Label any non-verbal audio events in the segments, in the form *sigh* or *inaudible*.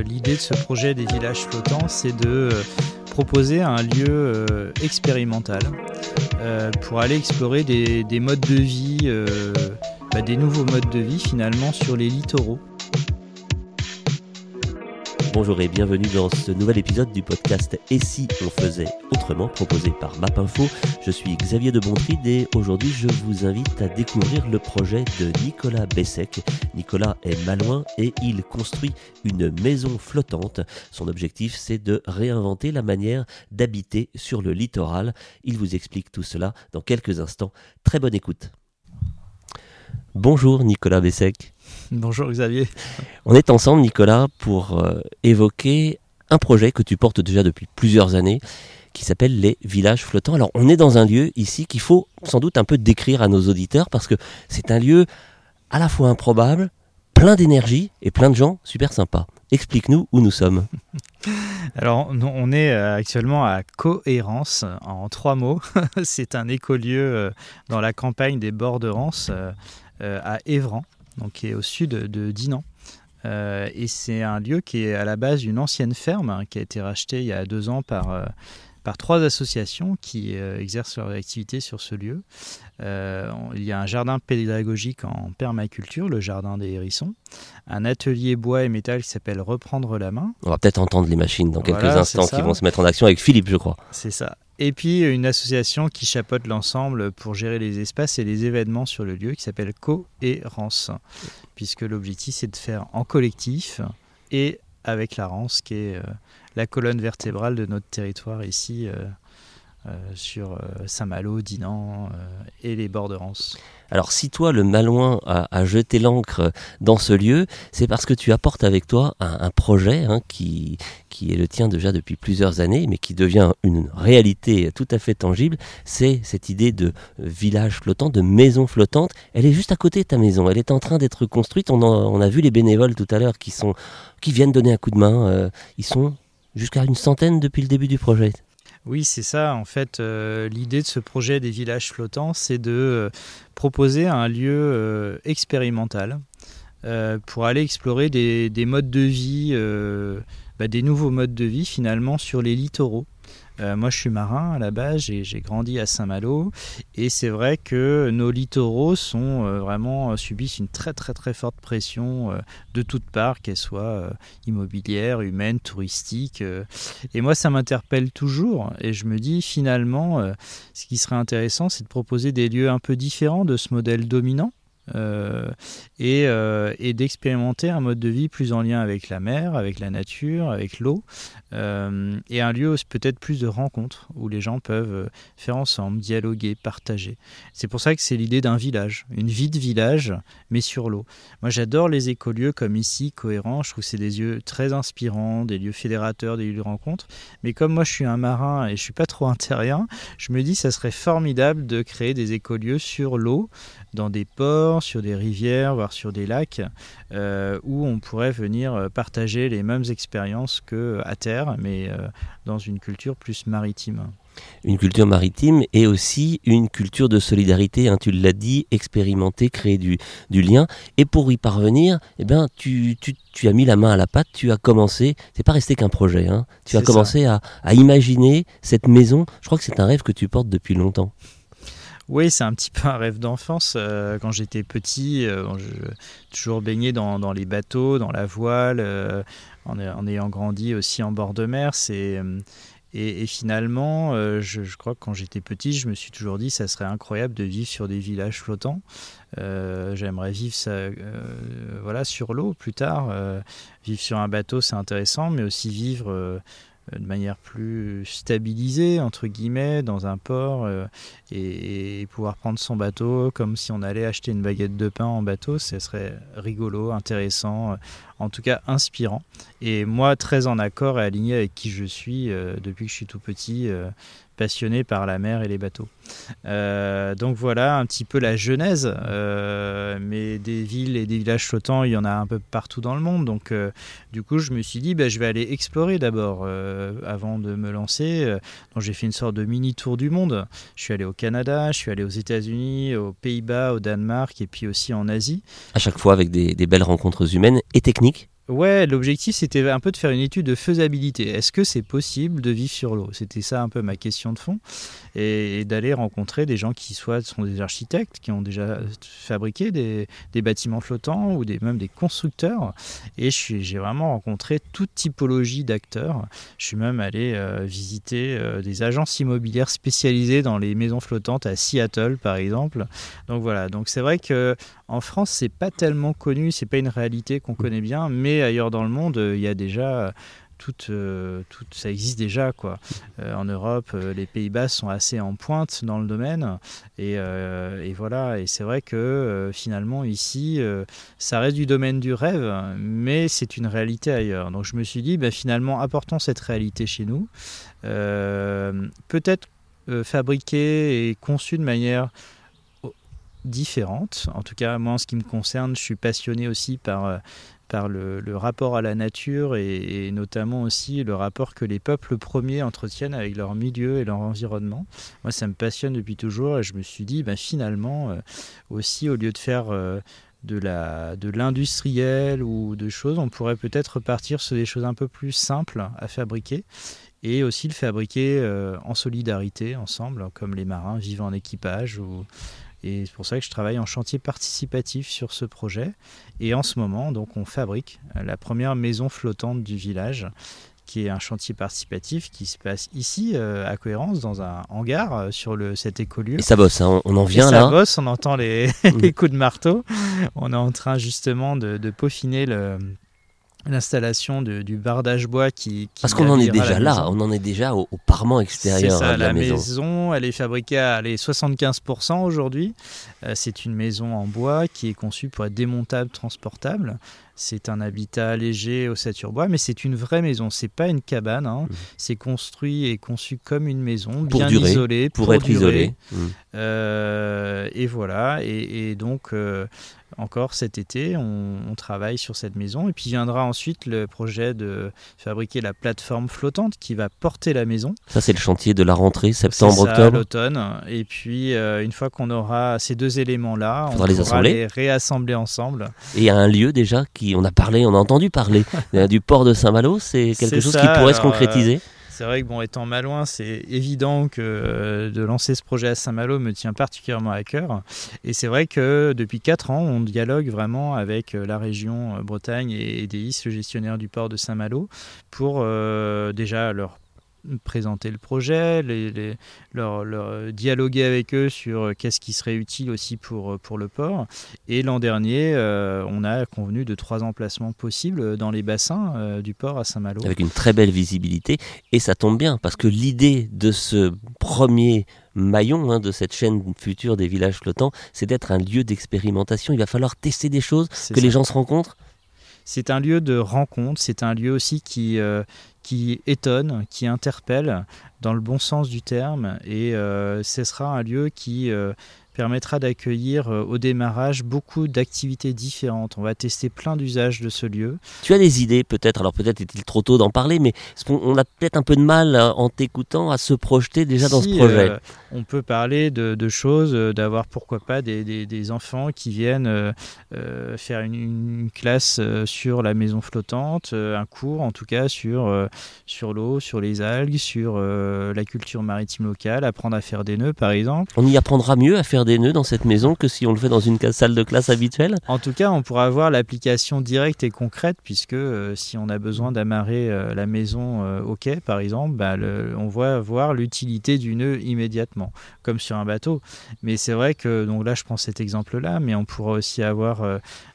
L'idée de ce projet des villages flottants, c'est de euh, proposer un lieu euh, expérimental euh, pour aller explorer des, modes de vie, bah, des nouveaux modes de vie finalement sur les littoraux. Bonjour et bienvenue dans ce nouvel épisode du podcast Et si on faisait autrement proposé par MapInfo. Je suis Xavier de Bontride et aujourd'hui je vous invite à découvrir le projet de Nicolas Bessec. Nicolas est malouin et il construit une maison flottante. Son objectif c'est de réinventer la manière d'habiter sur le littoral. Il vous explique tout cela dans quelques instants. Très bonne écoute. Bonjour Nicolas Bessec. Bonjour Xavier. On est ensemble Nicolas pour euh, évoquer un projet que tu portes déjà depuis plusieurs années qui s'appelle les villages flottants. Alors on est dans un lieu ici qu'il faut sans doute un peu décrire à nos auditeurs parce que c'est un lieu à la fois improbable, plein d'énergie et plein de gens super sympas. Explique-nous où nous sommes. *laughs* Alors, on est euh, actuellement à Cohérence, en trois mots. *laughs* C'est un écolieu euh, dans la campagne des bords de Rance, à Évran, donc qui est au sud de Dinan. Euh, et c'est un lieu qui est à la base d'une ancienne ferme hein, qui a été rachetée il y a deux ans par, euh, par trois associations qui exercent leur activité sur ce lieu. il y a un jardin pédagogique en permaculture, le jardin des hérissons, un atelier bois et métal qui s'appelle Reprendre la main. On va peut-être entendre les machines dans quelques instants qui vont se mettre en action avec Philippe, je crois. C'est ça. Et puis une association qui chapeaute l'ensemble pour gérer les espaces et les événements sur le lieu qui s'appelle Cohérence, puisque l'objectif c'est de faire en collectif et avec la Rance qui est euh, la colonne vertébrale de notre territoire ici euh, euh, sur Saint-Malo, Dinan et les bords de Rance. Alors si toi, le Malouin, a, jeté l'encre dans ce lieu, c'est parce que tu apportes avec toi un, projet hein, qui, est le tien déjà depuis plusieurs années, mais qui devient une réalité tout à fait tangible. C'est cette idée de village flottant, de maison flottante. Elle est juste à côté de ta maison. Elle est en train d'être construite. On, a vu les bénévoles tout à l'heure qui, qui viennent donner un coup de main. Euh, ils sont jusqu'à une centaine depuis le début du projet. Oui, c'est ça. En fait, euh, l'idée de ce projet des villages flottants, c'est de euh, proposer un lieu euh, expérimental pour aller explorer des, modes de vie, bah, des nouveaux modes de vie finalement sur les littoraux. Euh, moi, je suis marin à la base, j'ai grandi à Saint-Malo, et c'est vrai que nos littoraux sont euh, vraiment euh, subissent une très très très forte pression de toutes parts, qu'elle soit immobilière, humaine, touristique. et moi, ça m'interpelle toujours, et je me dis finalement, ce qui serait intéressant, c'est de proposer des lieux un peu différents de ce modèle dominant. Et, d'expérimenter un mode de vie plus en lien avec la mer, avec la nature, avec l'eau, euh, et un lieu peut-être plus de rencontres où les gens peuvent faire ensemble, dialoguer, partager. C'est pour ça que c'est l'idée d'un village, une vie de village, mais sur l'eau. Moi j'adore les écolieux comme ici, cohérents, je trouve que c'est des lieux très inspirants, des lieux fédérateurs, des lieux de rencontre, mais comme moi je suis un marin et je suis pas trop *laughs* un je me dis ça serait formidable de créer des écolieux sur l'eau, dans des ports, sur des rivières, voire sur des lacs, euh, où on pourrait venir euh, partager les mêmes expériences que à terre, mais euh, dans une culture plus maritime. Une culture maritime et aussi une culture de solidarité, hein, tu l'as dit, expérimenter, créer du, du, lien. Et pour y parvenir, eh ben, tu, tu, tu, as mis la main à la pâte, tu as commencé, c'est pas resté qu'un projet, hein, tu as commencé à, à imaginer cette maison. Je crois que c'est un rêve que tu portes depuis longtemps. Oui, c'est un petit peu un rêve d'enfance. Euh, quand j'étais petit, euh, je toujours baigné dans, les bateaux, dans la voile, euh, en, ayant grandi aussi en bord de mer. C'est et, finalement, je, crois que quand j'étais petit, je me suis toujours dit ça serait incroyable de vivre sur des villages flottants. J'aimerais vivre voilà, sur l'eau plus tard. vivre sur un bateau, c'est intéressant, mais aussi vivre de manière plus stabilisée, entre guillemets, dans un port euh, et, pouvoir prendre son bateau comme si on allait acheter une baguette de pain en bateau, ce serait rigolo, intéressant, euh, en tout cas inspirant. Et moi, très en accord et aligné avec qui je suis depuis que je suis tout petit, passionné par la mer et les bateaux. Euh, donc voilà un petit peu la genèse, euh, mais des villes et des villages flottants, il y en a un peu partout dans le monde. Donc euh, du coup, je me suis dit, bah, je vais aller explorer d'abord avant de me lancer. donc j'ai fait une sorte de mini tour du monde. Je suis allé au Canada, je suis allé aux États-Unis, aux Pays-Bas, au Danemark et puis aussi en Asie. À chaque fois avec des belles rencontres humaines et techniques Ouais, l'objectif c'était un peu de faire une étude de faisabilité. Est-ce que c'est possible de vivre sur l'eau? C'était ça un peu ma question de fond. Et, d'aller rencontrer des gens qui soit sont des architectes, qui ont déjà fabriqué des, bâtiments flottants ou des, même des constructeurs. Et j'ai vraiment rencontré toute typologie d'acteurs. Je suis même allé euh, visiter euh, des agences immobilières spécialisées dans les maisons flottantes à Seattle par exemple. Donc voilà, donc c'est vrai que en France c'est pas tellement connu, c'est pas une réalité qu'on connaît bien, mais ailleurs dans le monde, euh, il y a déjà tout, euh, tout, ça existe déjà. Quoi. Euh, en Europe, les Pays-Bas sont assez en pointe dans le domaine. Et, voilà, et c'est vrai que finalement, ici, ça reste du domaine du rêve, mais c'est une réalité ailleurs. Donc je me suis dit, bah, finalement, apportons cette réalité chez nous. Peut-être fabriquer et conçu de manière différente. En tout cas, moi, en ce qui me concerne, je suis passionné aussi par par le, rapport à la nature et, notamment aussi le rapport que les peuples premiers entretiennent avec leur milieu et leur environnement. Moi, ça me passionne depuis toujours et je me suis dit, ben, finalement, euh, aussi, au lieu de faire euh, de la de l'industriel ou de choses, on pourrait peut-être partir sur des choses un peu plus simples à fabriquer et aussi le fabriquer euh, en solidarité ensemble, comme les marins vivent en équipage ou et c'est pour ça que je travaille en chantier participatif sur ce projet. Et en ce moment, donc, on fabrique la première maison flottante du village qui est un chantier participatif qui se passe ici euh, à Cohérence dans un hangar euh, sur le, cet écolieu. Et ça bosse, hein, on en vient là. Ça bosse, on entend les, *laughs* les, coups de marteau. On est en train justement de, de peaufiner le, l'installation du bardage bois qui, parce qu'on en est déjà là on en est déjà au, parement extérieur ça, hein, de la, maison. elle est fabriquée à les 75% aujourd'hui. Euh, c'est une maison en bois qui est conçue pour être démontable transportable c'est un habitat léger au bois, mais c'est une vraie maison. C'est pas une cabane. Hein. Mmh. C'est construit et conçu comme une maison, bien isolée, pour, être isolé. Mmh. Euh, et voilà. Et, donc, euh, encore cet été, on, travaille sur cette maison. Et puis viendra ensuite le projet de fabriquer la plateforme flottante qui va porter la maison. Ça, c'est le chantier de la rentrée, septembre-octobre. l'automne. Et puis, euh, une fois qu'on aura ces deux éléments-là, on les pourra les réassembler ensemble. Et il y a un lieu déjà qui on a parlé, on a entendu parler *laughs* euh, du port de Saint-Malo. C'est quelque chose qui pourrait se concrétiser. Euh, c'est vrai que bon, étant malouin, c'est évident que euh, de lancer ce projet à Saint-Malo me tient particulièrement à cœur. Et c'est vrai que depuis 4 ans, on dialogue vraiment avec la région Bretagne et EDIS, le gestionnaire du port de Saint-Malo, pour déjà leur présenter le projet, les, leur, dialoguer avec eux sur euh, qu'est-ce qui serait utile aussi pour, euh, pour le port. Et l'an dernier, euh, on a convenu de trois emplacements possibles dans les bassins du port à Saint-Malo. Avec une très belle visibilité. Et ça tombe bien, parce que l'idée de ce premier maillon hein, de cette chaîne future des villages flottants, c'est d'être un lieu d'expérimentation. Il va falloir tester des choses, que les gens se rencontrent. C'est un lieu de rencontre, c'est un lieu aussi qui, qui étonne, qui interpelle dans le bon sens du terme, et euh, ce sera un lieu qui euh, permettra d'accueillir euh, au démarrage beaucoup d'activités différentes. On va tester plein d'usages de ce lieu. Tu as des idées peut-être, alors peut-être est-il trop tôt d'en parler, mais on a peut-être un peu de mal en t'écoutant à se projeter déjà dans ce projet? Euh, on peut parler de, choses, euh, d'avoir pourquoi pas des, enfants qui viennent faire une, classe sur la maison flottante, un cours en tout cas sur, sur l'eau, sur les algues, sur la culture maritime locale, apprendre à faire des nœuds par exemple. On y apprendra mieux à faire des nœuds dans cette maison que si on le fait dans une salle de classe habituelle? En tout cas, on pourra avoir l'application directe et concrète, puisque euh, si on a besoin d'amarrer euh, la maison euh, au quai, par exemple, bah, on va voir l'utilité du nœud immédiatement, comme sur un bateau. Mais c'est vrai que, donc là, je prends cet exemple-là, mais on pourra aussi avoir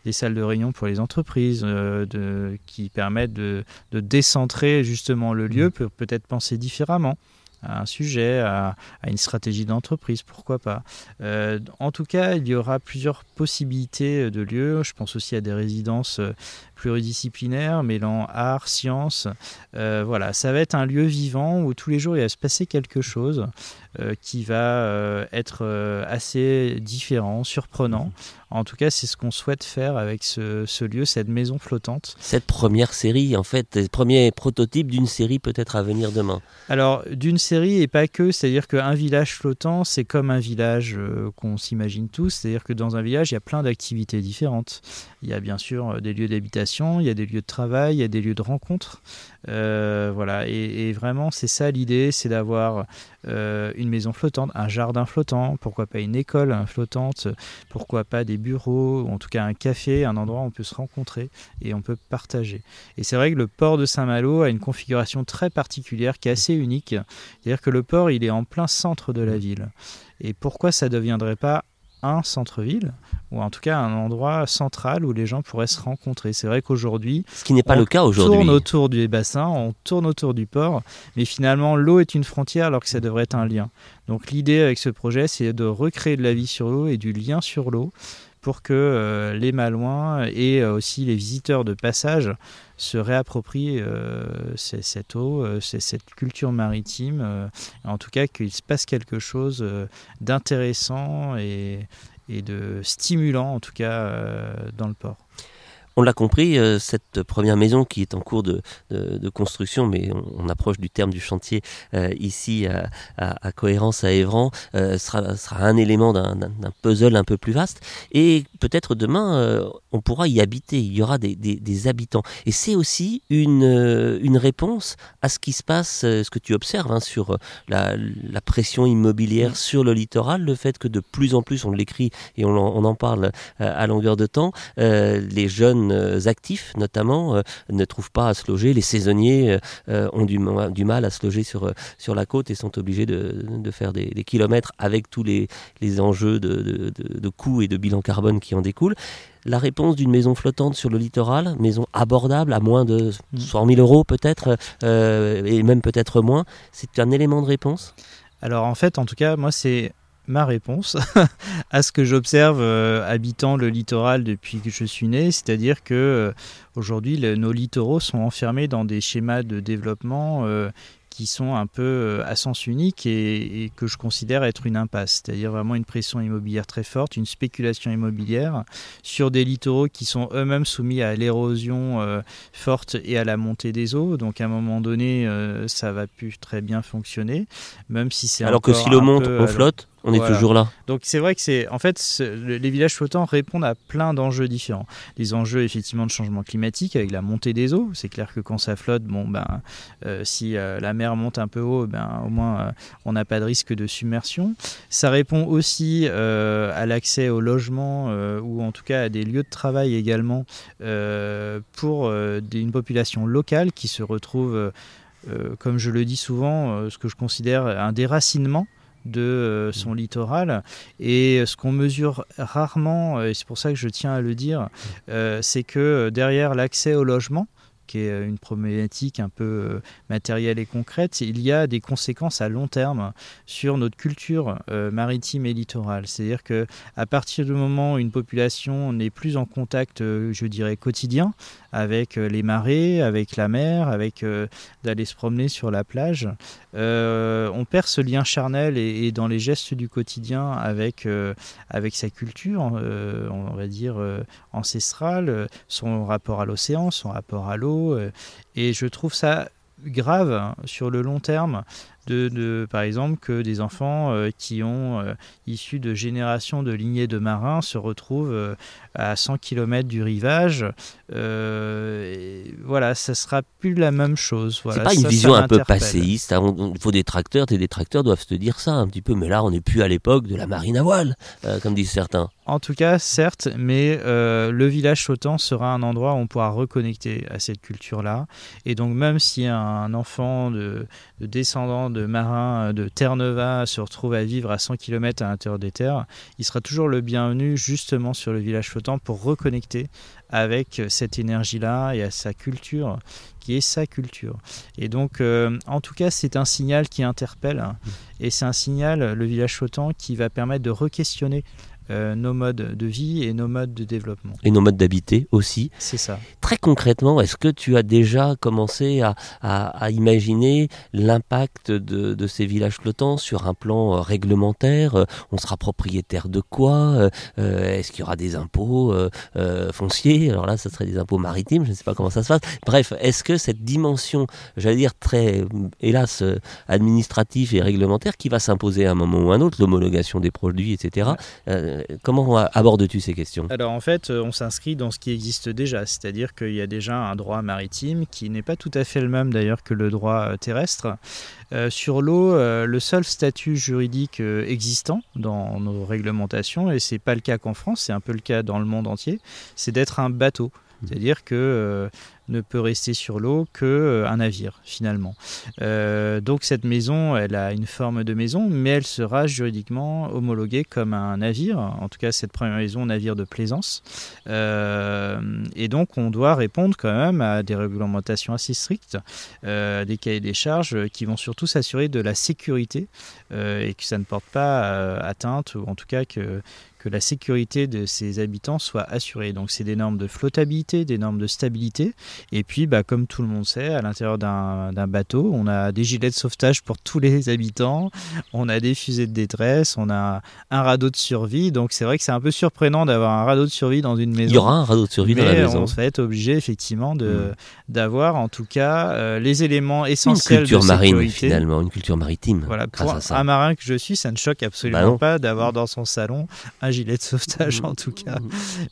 des salles de réunion pour les entreprises de, qui permettent de, de décentrer justement le lieu, mmh. peut-être penser différemment à un sujet, à, une stratégie d'entreprise, pourquoi pas. Euh, en tout cas, il y aura plusieurs possibilités de lieux. Je pense aussi à des résidences euh, pluridisciplinaires, mêlant art, science. Euh, voilà, ça va être un lieu vivant où tous les jours il va se passer quelque chose qui va être assez différent, surprenant. En tout cas, c'est ce qu'on souhaite faire avec ce, lieu, cette maison flottante. Cette première série, en fait, premier prototype d'une série peut-être à venir demain. Alors, d'une série et pas que, c'est-à-dire qu'un village flottant, c'est comme un village euh, qu'on s'imagine tous, c'est-à-dire que dans un village, il y a plein d'activités différentes. Il y a bien sûr euh, des lieux d'habitation, il y a des lieux de travail, il y a des lieux de rencontre. Euh, voilà, et, vraiment, c'est ça l'idée, c'est d'avoir une maison flottante, un jardin flottant, pourquoi pas une école flottante, pourquoi pas des bureaux, en tout cas un café, un endroit où on peut se rencontrer et on peut partager. Et c'est vrai que le port de Saint-Malo a une configuration très particulière qui est assez unique. C'est-à-dire que le port, il est en plein centre de la ville. Et pourquoi ça ne deviendrait pas un centre-ville, ou en tout cas un endroit central où les gens pourraient se rencontrer. C'est vrai qu'aujourd'hui, ce qui n'est pas le cas aujourd'hui, on tourne autour du bassin, on tourne autour du port, mais finalement l'eau est une frontière alors que ça devrait être un lien. Donc l'idée avec ce projet, c'est de recréer de la vie sur l'eau et du lien sur l'eau pour que euh, les Malouins et euh, aussi les visiteurs de passage se réapproprient euh, cette eau, cette culture maritime, en tout cas qu'il se passe quelque chose d'intéressant et, et, de stimulant en tout cas dans le port. On l'a compris, euh, cette première maison qui est en cours de, construction, mais on, approche du terme du chantier euh, ici à, Cohérence à Évran, euh, sera, un élément d'un puzzle un peu plus vaste. Et peut-être demain, on pourra y habiter, il y aura des, habitants. Et c'est aussi une, réponse à ce qui se passe, ce que tu observes hein, sur la, pression immobilière sur le littoral, le fait que de plus en plus, on l'écrit et on, on, en parle à longueur de temps, les jeunes euh, actifs notamment euh, ne trouvent pas à se loger. Les saisonniers euh, ont du, du, mal à se loger sur, sur la côte et sont obligés de, de faire des, kilomètres avec tous les, les enjeux de, de, de coûts et de bilan carbone qui en découlent. La réponse d'une maison flottante sur le littoral, maison abordable à moins de 100 000 euros peut-être, et même peut-être moins, c'est un élément de réponse? Alors en fait, en tout cas, moi c'est ma réponse *laughs* à ce que j'observe euh, habitant le littoral depuis que je suis né, c'est-à-dire que euh, aujourd'hui nos littoraux sont enfermés dans des schémas de développement euh, qui sont un peu à sens unique et, que je considère être une impasse, c'est-à-dire vraiment une pression immobilière très forte, une spéculation immobilière sur des littoraux qui sont eux-mêmes soumis à l'érosion forte et à la montée des eaux. Donc à un moment donné, ça va plus très bien fonctionner, même si c'est alors que si l'eau monte, on flotte. On est toujours là. Donc c'est vrai que c'est en fait les villages flottants répondent à plein d'enjeux différents. Des enjeux effectivement de changement climatique avec la montée des eaux. C'est clair que quand ça flotte, bon ben euh, si euh, la mer monte un peu haut, ben au moins euh, on n'a pas de risque de submersion. Ça répond aussi à l'accès au logement ou en tout cas à des lieux de travail également pour une population locale qui se retrouve comme je le dis souvent, ce que je considère un déracinement de euh, son mmh. littoral. Et ce qu'on mesure rarement, et c'est pour ça que je tiens à le dire, euh, c'est que derrière l'accès au logement, qui est une problématique un peu euh, matérielle et concrète, il y a des conséquences à long terme sur notre culture maritime et littorale. C'est-à-dire que à partir du moment où une population n'est plus en contact, je dirais, quotidien avec euh, les marées, avec la mer, avec euh, d'aller se promener sur la plage. Euh, on perd ce lien charnel et, dans les gestes du quotidien avec, avec sa culture, on va dire ancestrale, son rapport à l'océan, son rapport à l'eau. Et je trouve ça grave hein, sur le long terme de, par exemple, que des enfants euh, qui ont euh, issus de générations de lignées de marins se retrouvent euh, à 100 km du rivage. voilà, ça sera plus la même chose. Voilà, c'est pas une vision un peu passéiste. Hein. Il faut des tracteurs, tes détracteurs doivent te dire ça un petit peu. Mais là, on n'est plus à l'époque de la marine à voile, comme disent certains. En tout cas, certes, mais le village flottant sera un endroit où on pourra reconnecter à cette culture-là. Et donc, même si un enfant de, de descendants de marins de Terre-Neuve se retrouve à vivre à 100 km à l'intérieur des terres, il sera toujours le bienvenu justement sur le village flottant pour reconnecter avec cette énergie-là et à sa culture qui est sa culture. Et donc, euh, en tout cas, c'est un signal qui interpelle, et c'est un signal, le village flottant, qui va permettre de re-questionner nos modes de vie et nos modes de développement. Et nos modes d'habiter aussi. C'est ça. Très concrètement, est-ce que tu as déjà commencé à, à, imaginer l'impact de, de, ces villages flottants sur un plan réglementaire On sera propriétaire de quoi Est-ce qu'il y aura des impôts fonciers? Alors là, ce serait des impôts maritimes, je ne sais pas comment ça se passe. Bref, est-ce que cette dimension, j'allais dire très, hélas, administrative et réglementaire, qui va s'imposer à un moment ou à un autre, l'homologation des produits, etc., euh, comment abordes-tu ces questions Alors en fait, on s'inscrit dans ce qui existe déjà, c'est-à-dire qu'il y a déjà un droit maritime qui n'est pas tout à fait le même d'ailleurs que le droit euh, terrestre. Euh, sur l'eau, le seul statut juridique existant dans nos réglementations, et c'est pas le cas qu'en France, c'est un peu le cas dans le monde entier, c'est d'être un bateau. C'est-à-dire que euh, ne peut rester sur l'eau que euh, un navire finalement. Euh, donc cette maison, elle a une forme de maison, mais elle sera juridiquement homologuée comme un navire. En tout cas, cette première maison, navire de plaisance. et donc on doit répondre quand même à des réglementations assez strictes, des cahiers des charges qui vont surtout s'assurer de la sécurité et que ça ne porte pas atteinte, ou en tout cas que que la sécurité de ses habitants soit assurée. Donc c'est des normes de flottabilité, des normes de stabilité. Et puis, bah, comme tout le monde sait, à l'intérieur d'un bateau, on a des gilets de sauvetage pour tous les habitants, on a des fusées de détresse, on a un radeau de survie. Donc c'est vrai que c'est un peu surprenant d'avoir un radeau de survie dans une maison. Il y aura un radeau de survie dans la maison. On va être obligé effectivement hmm. d'avoir en tout cas euh, les éléments essentiels une culture de marine finalement, une culture maritime. Voilà, pour un marin que je suis, ça ne choque absolument bah pas d'avoir dans son salon un gilet de sauvetage *laughs* en tout cas.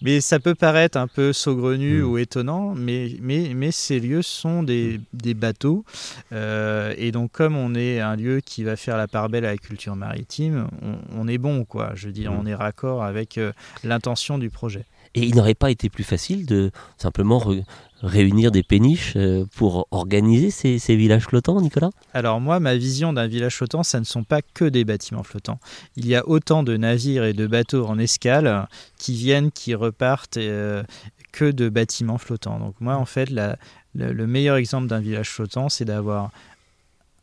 Mais ça peut paraître un peu saugrenu mm. ou étonnant, mais, mais, mais ces lieux sont des, des bateaux. Euh, et donc comme on est un lieu qui va faire la part belle à la culture maritime, on, est bon, quoi. Je veux dire, mm. on est raccord avec euh, l'intention du projet. Et il n'aurait pas été plus facile de simplement réunir des péniches euh, pour organiser ces, villages flottants, Nicolas? Alors moi, ma vision d'un village flottant, ça ne sont pas que des bâtiments flottants. Il y a autant de navires et de bateaux en escale qui viennent, qui repartent, que de bâtiments flottants. Donc moi, en fait, le meilleur exemple d'un village flottant, c'est d'avoir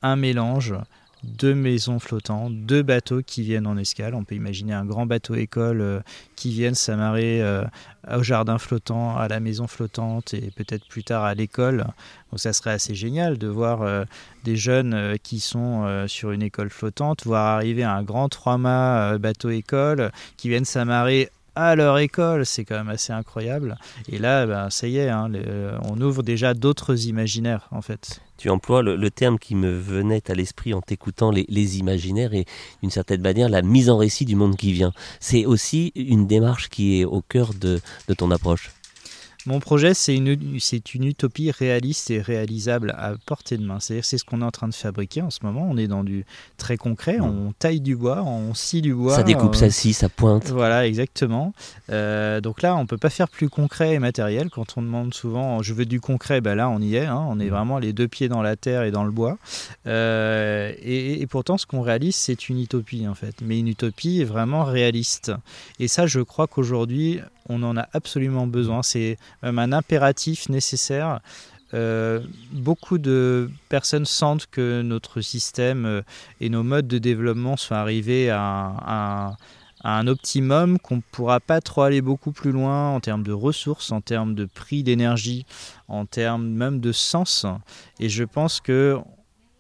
un mélange deux maisons flottantes, deux bateaux qui viennent en escale. On peut imaginer un grand bateau école euh, qui vienne s'amarrer euh, au jardin flottant, à la maison flottante et peut-être plus tard à l'école. Donc ça serait assez génial de voir euh, des jeunes qui sont sur une école flottante, voir arriver un grand trois-mâts bateau école qui viennent s'amarrer à leur école, c'est quand même assez incroyable. Et là, ben, ça y est, hein, on ouvre déjà d'autres imaginaires en fait. Tu emploies le, terme qui me venait à l'esprit en t'écoutant, les, imaginaires et d'une certaine manière la mise en récit du monde qui vient. C'est aussi une démarche qui est au cœur de ton approche. Mon projet, c'est une, une utopie réaliste et réalisable à portée de main. C'est-à-dire c'est ce qu'on est en train de fabriquer en ce moment. On est dans du très concret. On taille du bois, on scie du bois. Ça découpe, ça scie, ça pointe. Voilà, exactement. Euh, donc là, on peut pas faire plus concret et matériel. Quand on demande souvent, je veux du concret, ben là, on y est. Hein. On est mm. vraiment les deux pieds dans la terre et dans le bois. Euh, et, et, pourtant, ce qu'on réalise, c'est une utopie en fait. Mais une utopie vraiment réaliste. Et ça, je crois qu'aujourd'hui, on en a absolument besoin. C'est un impératif nécessaire. Euh, beaucoup de personnes sentent que notre système euh, et nos modes de développement sont arrivés à, un optimum, qu'on ne pourra pas trop aller beaucoup plus loin en termes de ressources, en termes de prix d'énergie, en termes même de sens. Et je pense que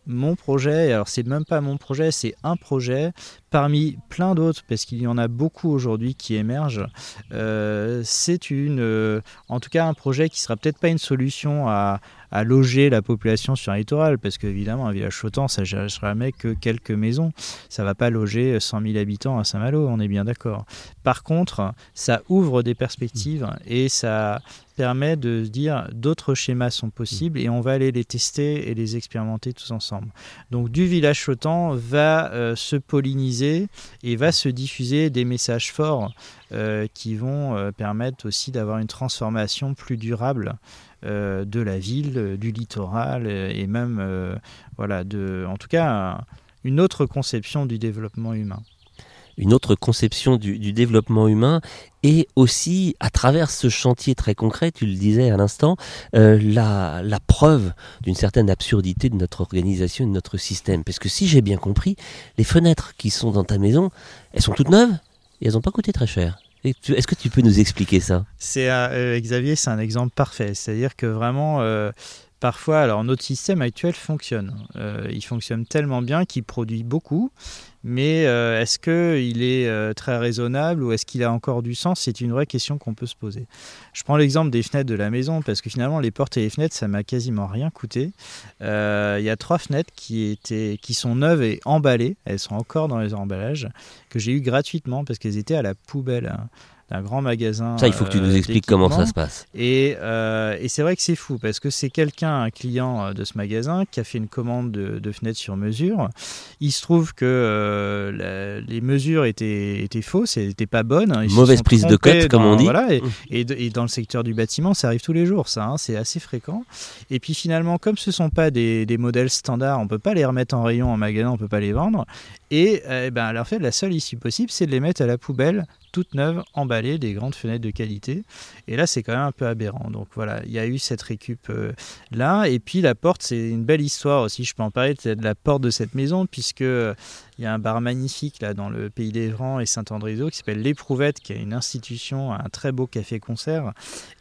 mon projet, alors c'est même pas mon projet, c'est un projet parmi plein d'autres, parce qu'il y en a beaucoup aujourd'hui qui émergent. Euh, c'est une, euh, en tout cas, un projet qui sera peut-être pas une solution à, à loger la population sur un littoral, parce qu'évidemment, un village flottant, ça ne jamais que quelques maisons. Ça va pas loger 100 000 habitants à Saint-Malo, on est bien d'accord. Par contre, ça ouvre des perspectives et ça permet de se dire d'autres schémas sont possibles et on va aller les tester et les expérimenter tous ensemble. Donc du village flottant va euh, se polliniser et va se diffuser des messages forts euh, qui vont euh, permettre aussi d'avoir une transformation plus durable de la ville, du littoral et même, voilà, de, en tout cas, une autre conception du développement humain une autre conception du, développement humain et aussi à travers ce chantier très concret, tu le disais à l'instant, la, la, preuve d'une certaine absurdité de notre organisation, de notre système. Parce que si j'ai bien compris, les fenêtres qui sont dans ta maison, elles sont toutes neuves et elles n'ont pas coûté très cher. Est-ce que tu peux nous expliquer ça? C'est Xavier, c'est un exemple parfait. C'est-à-dire que vraiment, parfois, alors notre système actuel fonctionne. Euh, il fonctionne tellement bien qu'il produit beaucoup, mais euh, est-ce qu'il est, euh, très raisonnable ou est-ce qu'il a encore du sens? C'est une vraie question qu'on peut se poser. Je prends l'exemple des fenêtres de la maison parce que finalement, les portes et les fenêtres, ça m'a quasiment rien coûté. Il y a trois fenêtres qui, étaient, qui sont neuves et emballées, elles sont encore dans les emballages, que j'ai eu gratuitement parce qu'elles étaient à la poubelle. Hein un grand magasin. Ça, il faut que tu nous euh, expliques comment ça se passe. Et, euh, et c'est vrai que c'est fou parce que c'est quelqu'un, un client euh, de ce magasin, qui a fait une commande de, fenêtres sur mesure. Il se trouve que les mesures étaient, étaient fausses, elles n'étaient pas bonnes. Mauvaise prise de cote, comme on dit. Voilà, et, et, dans le secteur du bâtiment, ça arrive tous les jours, ça. Hein, c'est assez fréquent. Et puis finalement, comme ce ne sont pas des, des modèles standards, on ne peut pas les remettre en rayon en magasin, on ne peut pas les vendre. Et eh ben, en fait, la seule issue possible, c'est de les mettre à la poubelle toutes neuves, emballées, des grandes fenêtres de qualité. Et là, c'est quand même un peu aberrant. Donc voilà, il y a eu cette récup euh, là. Et puis la porte, c'est une belle histoire aussi. Je peux en parler de la porte de cette maison, puisque il y a un bar magnifique là dans le pays des Vents et Saint-Andrézo qui s'appelle l'Éprouvette, qui est une institution, un très beau café-concert.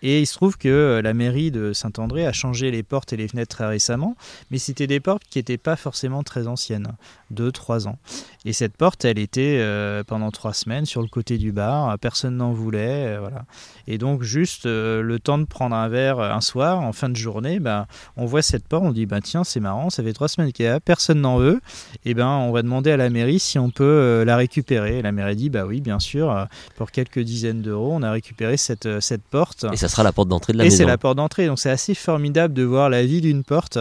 Et il se trouve que euh, la mairie de Saint-André a changé les portes et les fenêtres très récemment, mais c'était des portes qui n'étaient pas forcément très anciennes, 2-3 ans. Et cette porte, elle était euh, pendant 3 semaines sur le côté du bar, personne n'en voulait, euh, voilà. Et donc juste le temps de prendre un verre un soir, en fin de journée, ben, on voit cette porte, on dit ben, tiens c'est marrant, ça fait 3 semaines qu'il y a, personne n'en veut, et ben on va demander à la mairie si on peut euh, la récupérer. la mairie dit bah oui, bien sûr, euh, pour quelques dizaines d'euros, on a récupéré cette, euh, cette porte. Et ça sera la porte d'entrée de la maison. Et c'est la porte d'entrée, donc c'est assez formidable de voir la vie d'une porte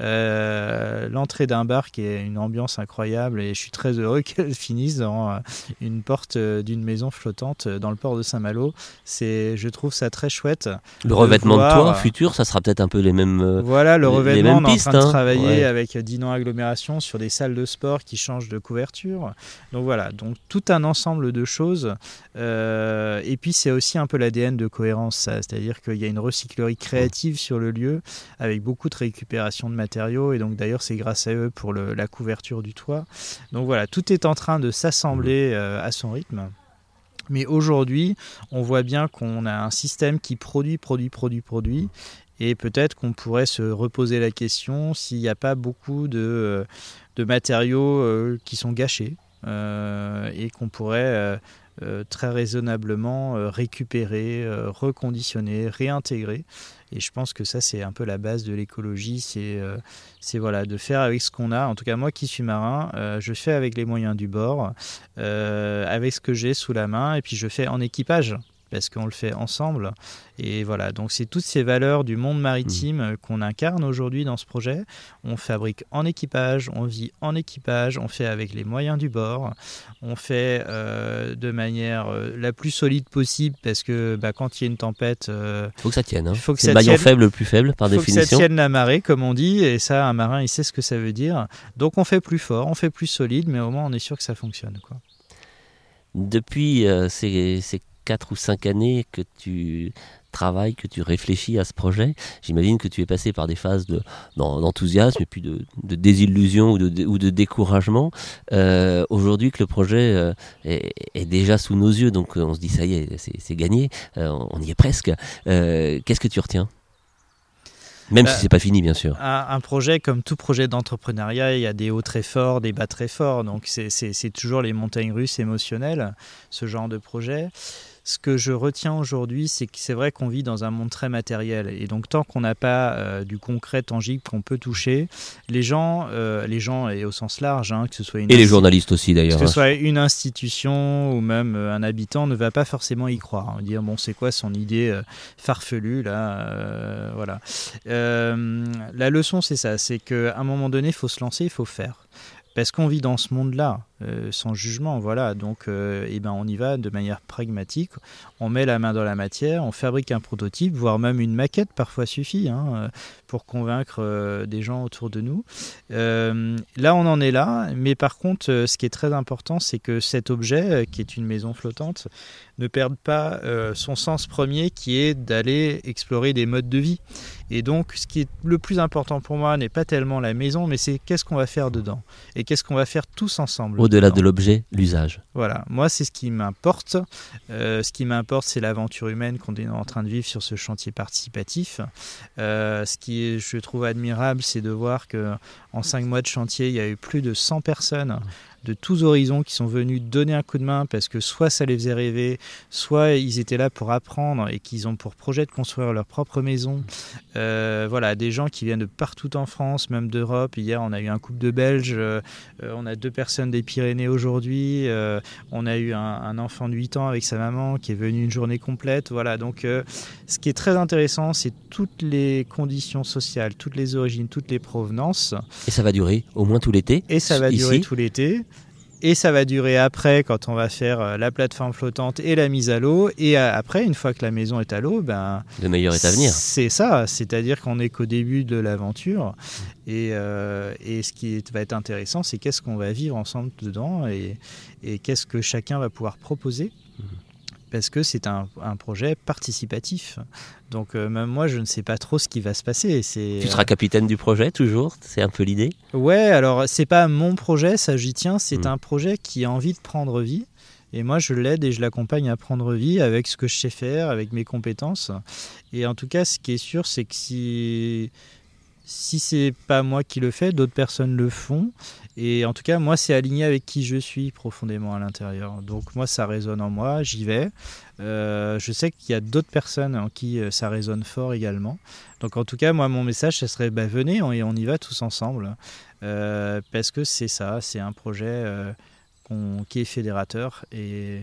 euh, l'entrée d'un bar qui est une ambiance incroyable et je suis très heureux *laughs* qu'elle finisse dans euh, une porte euh, d'une maison flottante dans le port de Saint-Malo. C'est, je trouve ça très chouette. Le revêtement de toit futur, ça sera peut-être un peu les mêmes. Voilà, le revêtement, on est en train de hein. travailler avec Dinan Agglomération sur des salles de sport qui changent de couverture. Donc voilà, donc tout un ensemble de choses. et puis c'est aussi un peu l'ADN de cohérence, c'est-à-dire qu'il y a une recyclerie créative sur le lieu avec beaucoup de récupération de matériaux et donc d'ailleurs c'est grâce à eux pour la couverture du toit. Donc voilà, tout est en train de s'assembler euh, à son rythme. Mais aujourd'hui, on voit bien qu'on a un système qui produit, produit, produit, produit. Et peut-être qu'on pourrait se reposer la question s'il n'y a pas beaucoup de, de matériaux euh, qui sont gâchés euh, et qu'on pourrait très raisonnablement récupérer, reconditionner, réintégrer. Et je pense que ça, c'est un peu la base de l'écologie. C'est euh, c'est voilà, de faire avec ce qu'on a. En tout cas, moi qui suis marin, euh, je fais avec les moyens du bord, euh, avec ce que j'ai sous la main, et puis je fais en équipage parce qu'on le fait ensemble. Et voilà, donc c'est toutes ces valeurs du monde maritime mmh. qu'on incarne aujourd'hui dans ce projet. On fabrique en équipage, on vit en équipage, on fait avec les moyens du bord, on fait euh, de manière euh, la plus solide possible parce que bah, quand il y a une tempête, il euh, faut que ça tienne. Hein. Faut que c'est le maillon faible le plus faible par définition. Faut que ça tienne la marée, comme on dit, et ça, un marin, il sait ce que ça veut dire. Donc on fait plus fort, on fait plus solide, mais au moins on est sûr que ça fonctionne. Quoi. Depuis ces, ces 4 ou 5 années que tu travailles, que tu réfléchis à ce projet. J'imagine que tu es passé par des phases d'enthousiasme et puis de, désillusion ou de, ou de découragement. Euh, aujourd'hui que le projet euh, est, déjà sous nos yeux, donc on se dit ça y est, c'est gagné, euh, on y est presque. Qu'est-ce que tu retiens? Même si c'est pas fini, bien sûr. Un, projet, comme tout projet d'entrepreneuriat, il y a des hauts très forts, des bas très forts. Donc c'est toujours les montagnes russes émotionnelles, ce genre de projet ce que je retiens aujourd'hui, c'est que c'est vrai qu'on vit dans un monde très matériel. Et donc, tant qu'on n'a pas euh, du concret tangible qu'on peut toucher, les gens, euh, les gens et au sens large, hein, que ce soit une et les journalistes aussi d'ailleurs, que ce soit une institution ou même euh, un habitant, ne va pas forcément y croire. Hein. Dire bon, c'est quoi son idée farfelue là, voilà. la leçon, c'est ça, c'est qu'à un moment donné, il faut se lancer, il faut faire parce qu'on vit dans ce monde-là, euh, sans jugement, voilà. Donc, euh, eh ben, on y va de manière pragmatique. On met la main dans la matière, on fabrique un prototype, voire même une maquette, parfois suffit, hein, euh, pour convaincre des gens autour de nous. là, on en est là, mais par contre, ce qui est très important, c'est que cet objet, qui est une maison flottante, ne perde pas son sens premier, qui est d'aller explorer des modes de vie. Et donc, ce qui est le plus important pour moi n'est pas tellement la maison, mais c'est qu'est-ce qu'on va faire dedans qu'est-ce qu'on va faire tous ensemble. Au-delà de l'objet, l'usage. Voilà, moi c'est ce qui m'importe. Euh, ce qui m'importe, c'est l'aventure humaine qu'on est en train de vivre sur ce chantier participatif. Euh, ce qui je trouve admirable, c'est de voir que en cinq mois de chantier, il y a eu plus de 100 personnes de tous horizons qui sont venus donner un coup de main parce que soit ça les faisait rêver, soit ils étaient là pour apprendre et qu'ils ont pour projet de construire leur propre maison. Euh, voilà, des gens qui viennent de partout en France, même d'Europe. Hier, on a eu un couple de Belges, euh, on a deux personnes des Pyrénées aujourd'hui, euh, on a eu un, enfant de 8 ans avec sa maman qui est venu une journée complète. Voilà, donc ce qui est très intéressant, c'est toutes les conditions sociales, toutes les origines, toutes les provenances. Et ça va durer au moins tout l'été Et ça va durer tout l'été. Et ça va durer après quand on va faire euh, la plateforme flottante et la mise à l'eau. Et euh, après, une fois que la maison est à l'eau, ben, le meilleur est à venir. C'est ça, c'est-à-dire qu'on n'est qu'au début de l'aventure. Et, euh, et, ce qui va être intéressant, c'est qu'est-ce qu'on va vivre ensemble dedans et, et qu'est-ce que chacun va pouvoir proposer. Mmh parce que c'est un, projet participatif. Donc euh, même moi, je ne sais pas trop ce qui va se passer. Tu seras capitaine du projet toujours C'est un peu l'idée? Ouais, alors c'est pas mon projet, ça j'y tiens, c'est hmm. un projet qui a envie de prendre vie. Et moi, je l'aide et je l'accompagne à prendre vie avec ce que je sais faire, avec mes compétences. Et en tout cas, ce qui est sûr, c'est que si si c'est pas moi qui le fais, d'autres personnes le font. Et en tout cas, moi, c'est aligné avec qui je suis profondément à l'intérieur. Donc moi, ça résonne en moi, j'y vais. Euh, je sais qu'il y a d'autres personnes en qui euh, ça résonne fort également. Donc en tout cas, moi, mon message, ce serait bah, venez et on y va tous ensemble. Euh, parce que c'est ça, c'est un projet qui est fédérateur et,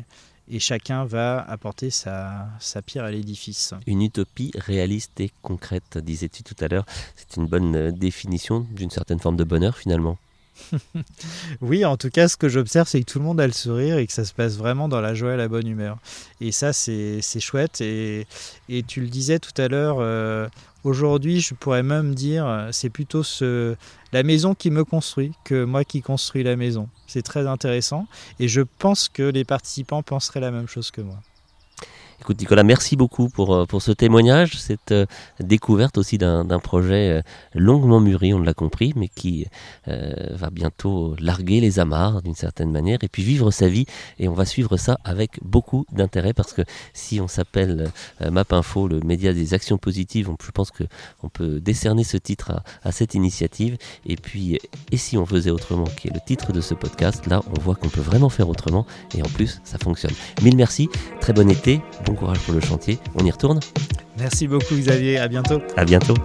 chacun va apporter sa pierre à l'édifice. Une utopie réaliste et concrète, disais-tu tout à l'heure. C'est une bonne définition d'une certaine forme de bonheur finalement. *laughs* oui, en tout cas, ce que j'observe, c'est que tout le monde a le sourire et que ça se passe vraiment dans la joie et la bonne humeur. Et ça, c'est chouette. Et, et, tu le disais tout à l'heure, euh, aujourd'hui, je pourrais même dire, c'est plutôt ce, la maison qui me construit que moi qui construis la maison. C'est très intéressant. Et je pense que les participants penseraient la même chose que moi. Écoute Nicolas, merci beaucoup pour, euh, pour ce témoignage, cette euh, découverte aussi d'un projet euh, longuement mûri, on l'a compris, mais qui va bientôt larguer les amarres d'une certaine manière et puis vivre sa vie. Et on va suivre ça avec beaucoup d'intérêt parce que si on s'appelle Map Info, le média des actions positives, je pense qu'on peut décerner ce titre à, à, cette initiative. Et puis, et si on faisait autrement, qui est le titre de ce podcast, là on voit qu'on peut vraiment faire autrement et en plus ça fonctionne. Mille merci, très bon été bon courage pour le chantier. On y retourne Merci beaucoup Xavier, à bientôt. À bientôt.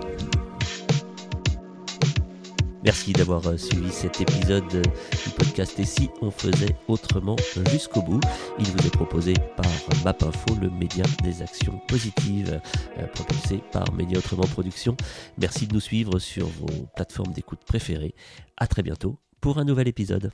Merci d'avoir euh, suivi cet épisode euh, du podcast Et si on faisait autrement jusqu'au bout? Il vous est proposé par MapInfo, le média des actions positives, euh, propulsé par Média Autrement Production. Merci de nous suivre sur vos plateformes d'écoute préférées. À très bientôt pour un nouvel épisode.